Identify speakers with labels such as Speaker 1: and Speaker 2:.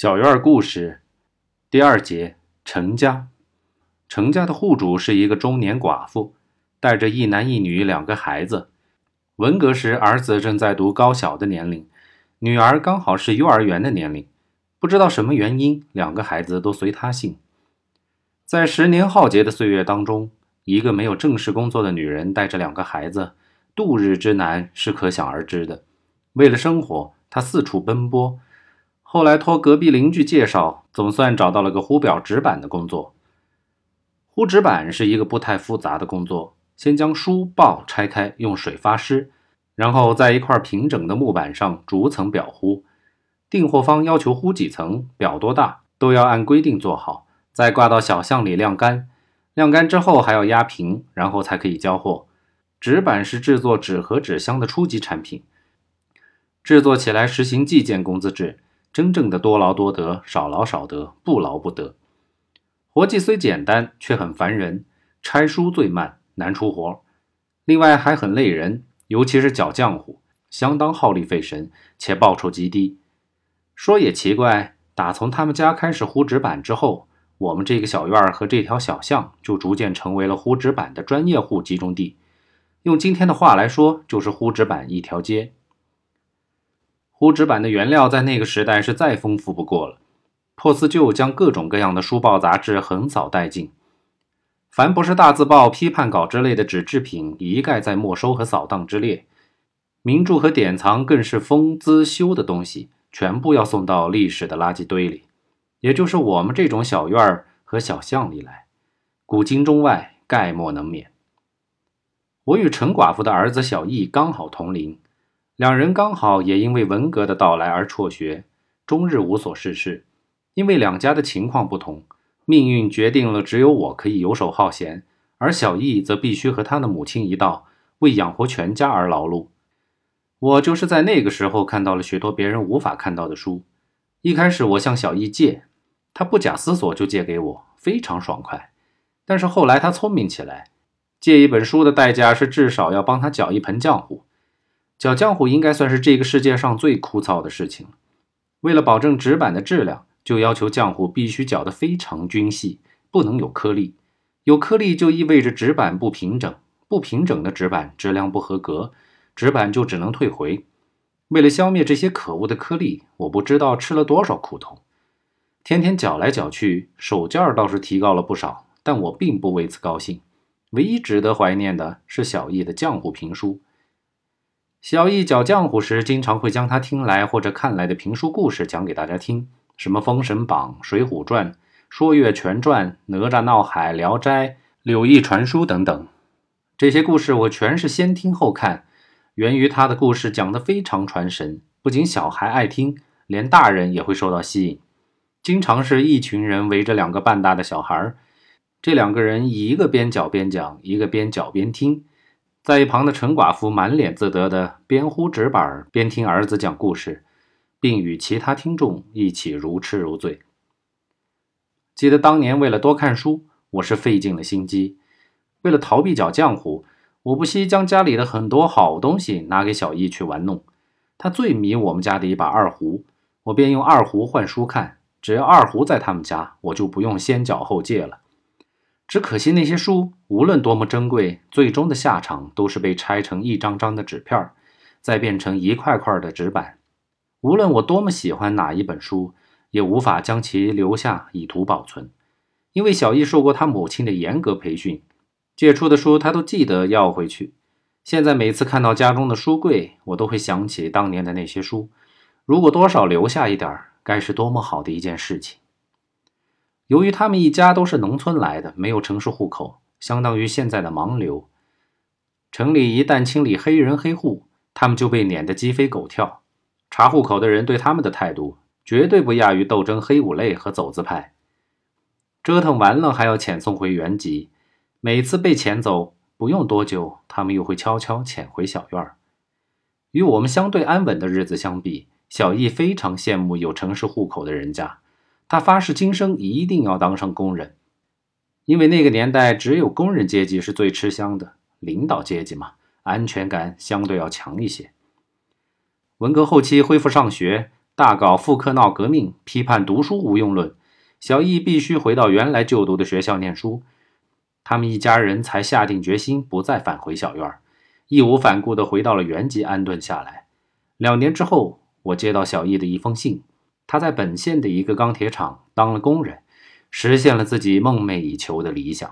Speaker 1: 小院故事第二节：程家。程家的户主是一个中年寡妇，带着一男一女两个孩子。文革时，儿子正在读高小的年龄，女儿刚好是幼儿园的年龄。不知道什么原因，两个孩子都随他姓。在十年浩劫的岁月当中，一个没有正式工作的女人带着两个孩子，度日之难是可想而知的。为了生活，她四处奔波。后来托隔壁邻居介绍，总算找到了个糊表纸板的工作。糊纸板是一个不太复杂的工作，先将书报拆开，用水发湿，然后在一块平整的木板上逐层裱糊。订货方要求糊几层，裱多大，都要按规定做好，再挂到小巷里晾干。晾干之后还要压平，然后才可以交货。纸板是制作纸盒、纸箱的初级产品，制作起来实行计件工资制。真正的多劳多得，少劳少得，不劳不得。活计虽简单，却很烦人。拆书最慢，难出活，另外还很累人，尤其是搅浆糊，相当耗力费神，且报酬极低。说也奇怪，打从他们家开始糊纸板之后，我们这个小院儿和这条小巷就逐渐成为了糊纸板的专业户集中地。用今天的话来说，就是糊纸板一条街。糊纸板的原料在那个时代是再丰富不过了，破四旧将各种各样的书报杂志横扫殆尽，凡不是大字报、批判稿之类的纸制品，一概在没收和扫荡之列。名著和典藏更是封资修的东西，全部要送到历史的垃圾堆里，也就是我们这种小院儿和小巷里来。古今中外，概莫能免。我与陈寡妇的儿子小易刚好同龄。两人刚好也因为文革的到来而辍学，终日无所事事。因为两家的情况不同，命运决定了只有我可以游手好闲，而小易则必须和他的母亲一道为养活全家而劳碌。我就是在那个时候看到了许多别人无法看到的书。一开始我向小易借，他不假思索就借给我，非常爽快。但是后来他聪明起来，借一本书的代价是至少要帮他搅一盆浆糊。搅浆糊应该算是这个世界上最枯燥的事情了。为了保证纸板的质量，就要求浆糊必须搅得非常均细，不能有颗粒。有颗粒就意味着纸板不平整，不平整的纸板质量不合格，纸板就只能退回。为了消灭这些可恶的颗粒，我不知道吃了多少苦头。天天搅来搅去，手劲儿倒是提高了不少，但我并不为此高兴。唯一值得怀念的是小易的浆糊评书。小易搅浆糊时，经常会将他听来或者看来的评书故事讲给大家听，什么《封神榜》《水浒传》《说岳全传》《哪吒闹海》《聊斋》《柳毅传书》等等。这些故事我全是先听后看，源于他的故事讲得非常传神，不仅小孩爱听，连大人也会受到吸引。经常是一群人围着两个半大的小孩，这两个人一个边搅边讲，一个边搅边听。在一旁的陈寡妇满脸自得的边呼纸板边听儿子讲故事，并与其他听众一起如痴如醉。记得当年为了多看书，我是费尽了心机。为了逃避搅浆糊，我不惜将家里的很多好东西拿给小易去玩弄。他最迷我们家的一把二胡，我便用二胡换书看。只要二胡在他们家，我就不用先缴后借了。只可惜那些书无论多么珍贵，最终的下场都是被拆成一张张的纸片，再变成一块块的纸板。无论我多么喜欢哪一本书，也无法将其留下以图保存，因为小易受过他母亲的严格培训，借出的书他都记得要回去。现在每次看到家中的书柜，我都会想起当年的那些书。如果多少留下一点，该是多么好的一件事情。由于他们一家都是农村来的，没有城市户口，相当于现在的盲流。城里一旦清理黑人黑户，他们就被撵得鸡飞狗跳。查户口的人对他们的态度，绝对不亚于斗争黑五类和走资派。折腾完了还要遣送回原籍，每次被遣走，不用多久，他们又会悄悄潜回小院儿。与我们相对安稳的日子相比，小易非常羡慕有城市户口的人家。他发誓今生一定要当上工人，因为那个年代只有工人阶级是最吃香的，领导阶级嘛，安全感相对要强一些。文革后期恢复上学，大搞复课闹革命，批判读书无用论。小易必须回到原来就读的学校念书。他们一家人才下定决心不再返回小院，义无反顾地回到了原籍安顿下来。两年之后，我接到小易的一封信，他在本县的一个钢铁厂当了工人，实现了自己梦寐以求的理想。